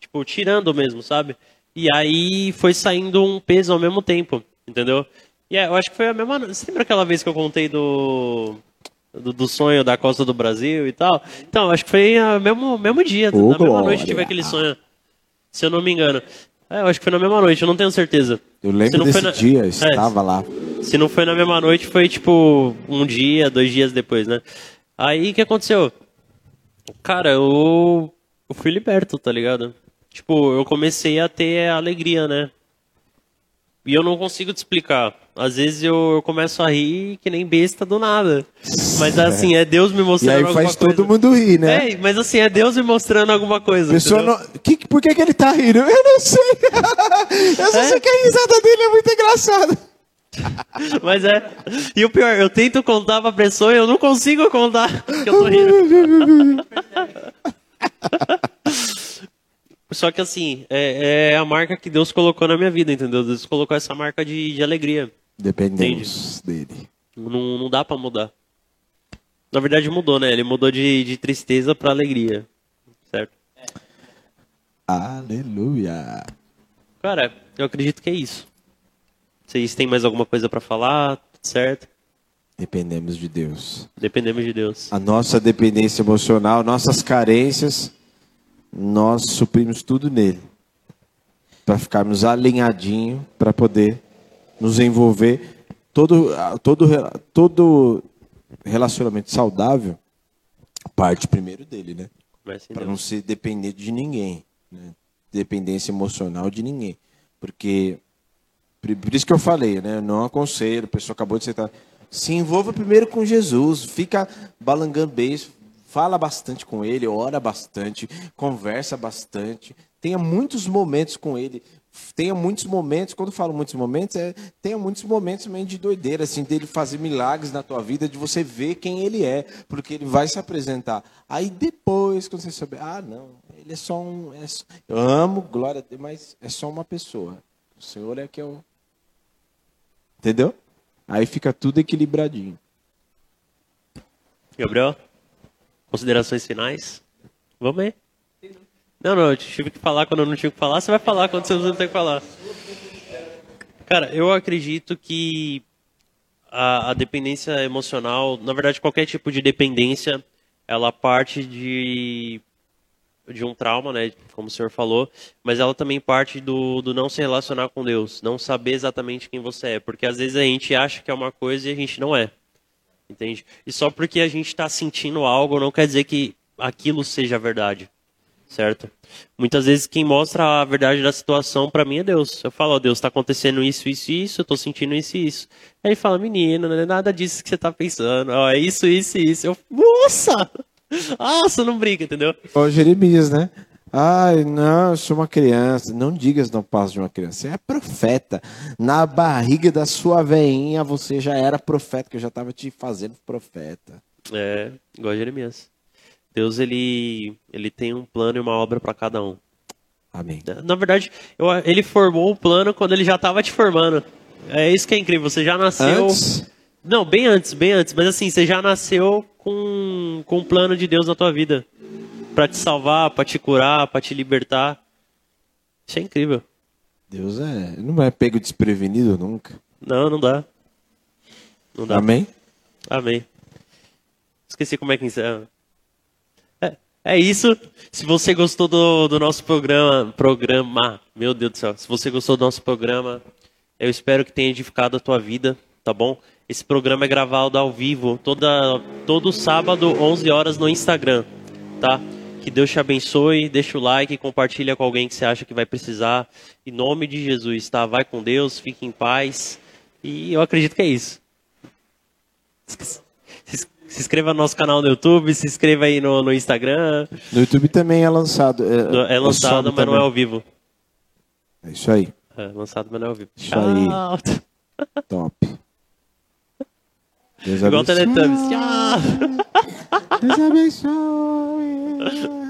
Tipo, tirando mesmo, sabe? E aí foi saindo um peso ao mesmo tempo, entendeu? E é, eu acho que foi a mesma... Você lembra aquela vez que eu contei do... Do, do, sonho da costa do Brasil e tal. Então, acho que foi no mesmo, mesmo dia, oh, na mesma noite tive aquele sonho, se eu não me engano. É, eu acho que foi na mesma noite, eu não tenho certeza. Eu lembro desse na... dia, é, estava é, lá. Se não foi na mesma noite, foi tipo um dia, dois dias depois, né? Aí o que aconteceu? Cara, eu, eu fui liberto, tá ligado? Tipo, eu comecei a ter alegria, né? E eu não consigo te explicar. Às vezes eu, eu começo a rir que nem besta do nada. Mas assim, é Deus me mostrando alguma coisa. E aí faz todo mundo rir, né? É, mas assim, é Deus me mostrando alguma coisa. Pessoa não... que, por que, que ele tá rindo? Eu não sei. eu só é? sei que a risada dele é muito engraçada. Mas é. E o pior, eu tento contar pra pessoa e eu não consigo contar que eu tô rindo. Só que assim, é, é, a marca que Deus colocou na minha vida, entendeu? Deus colocou essa marca de, de alegria. Dependemos entende? dele. Não, não dá para mudar. Na verdade mudou, né? Ele mudou de, de tristeza para alegria. Certo? É. Aleluia. Cara, eu acredito que é isso. Vocês têm mais alguma coisa para falar? Certo? Dependemos de Deus. Dependemos de Deus. A nossa dependência emocional, nossas carências nós suprimos tudo nele. Para ficarmos alinhadinho, para poder nos envolver. Todo, todo, todo relacionamento saudável parte primeiro dele, né? Para não ser dependente de ninguém. Né? Dependência emocional de ninguém. Porque, por isso que eu falei, né? não aconselho, a pessoa acabou de aceitar. Se envolva primeiro com Jesus, fica balangando beijo, fala bastante com ele, ora bastante, conversa bastante, tenha muitos momentos com ele. Tenha muitos momentos, quando falo muitos momentos, é, tenha muitos momentos meio de doideira, assim, dele fazer milagres na tua vida, de você ver quem ele é, porque ele vai se apresentar. Aí depois, quando você souber, ah, não, ele é só um. É só, eu amo, glória a Deus, mas é só uma pessoa. O Senhor é que é o. Entendeu? Aí fica tudo equilibradinho. Gabriel? Considerações finais? Vamos aí. Não, não, eu tive que falar quando eu não tinha que falar, você vai falar quando você não tem que falar. Cara, eu acredito que a, a dependência emocional, na verdade, qualquer tipo de dependência, ela parte de de um trauma, né, como o senhor falou, mas ela também parte do, do não se relacionar com Deus, não saber exatamente quem você é, porque às vezes a gente acha que é uma coisa e a gente não é, entende? E só porque a gente está sentindo algo não quer dizer que aquilo seja verdade, certo? Muitas vezes quem mostra a verdade da situação para mim é Deus. Eu falo, oh, Deus, está acontecendo isso, isso, isso, eu estou sentindo isso e isso. Aí ele fala, menino, não é nada disso que você está pensando, oh, é isso, isso e isso. Eu, nossa! Ah, você não brinca, entendeu? Ô, Jeremias, né? Ai, não, eu sou uma criança. Não digas não passo de uma criança. Você é profeta. Na barriga da sua veinha você já era profeta, que eu já estava te fazendo profeta. É, igual a Jeremias. Deus, ele, ele tem um plano e uma obra para cada um. Amém. Na verdade, eu, ele formou o plano quando ele já estava te formando. É isso que é incrível. Você já nasceu. Antes? Não, bem antes, bem antes. Mas assim, você já nasceu com, com o plano de Deus na tua vida. para te salvar, para te curar, para te libertar. Isso é incrível. Deus é. Não é pego desprevenido nunca. Não, não dá. Não dá. Amém? Amém. Esqueci como é que encerra. É, isso. Se você gostou do, do nosso programa, programa, meu Deus do céu. Se você gostou do nosso programa, eu espero que tenha edificado a tua vida, tá bom? Esse programa é gravado ao vivo toda, todo sábado, 11 horas no Instagram, tá? Que Deus te abençoe, deixa o like, compartilha com alguém que você acha que vai precisar. Em nome de Jesus, tá? Vai com Deus, fique em paz. E eu acredito que é isso. Se inscreva no nosso canal no YouTube, se inscreva aí no, no Instagram. No YouTube também é lançado. É, é lançado, mas também. não é ao vivo. É isso aí. É lançado, mas não é ao vivo. Isso aí. Top. Deus Igual o Teletubbies. Deus abençoe.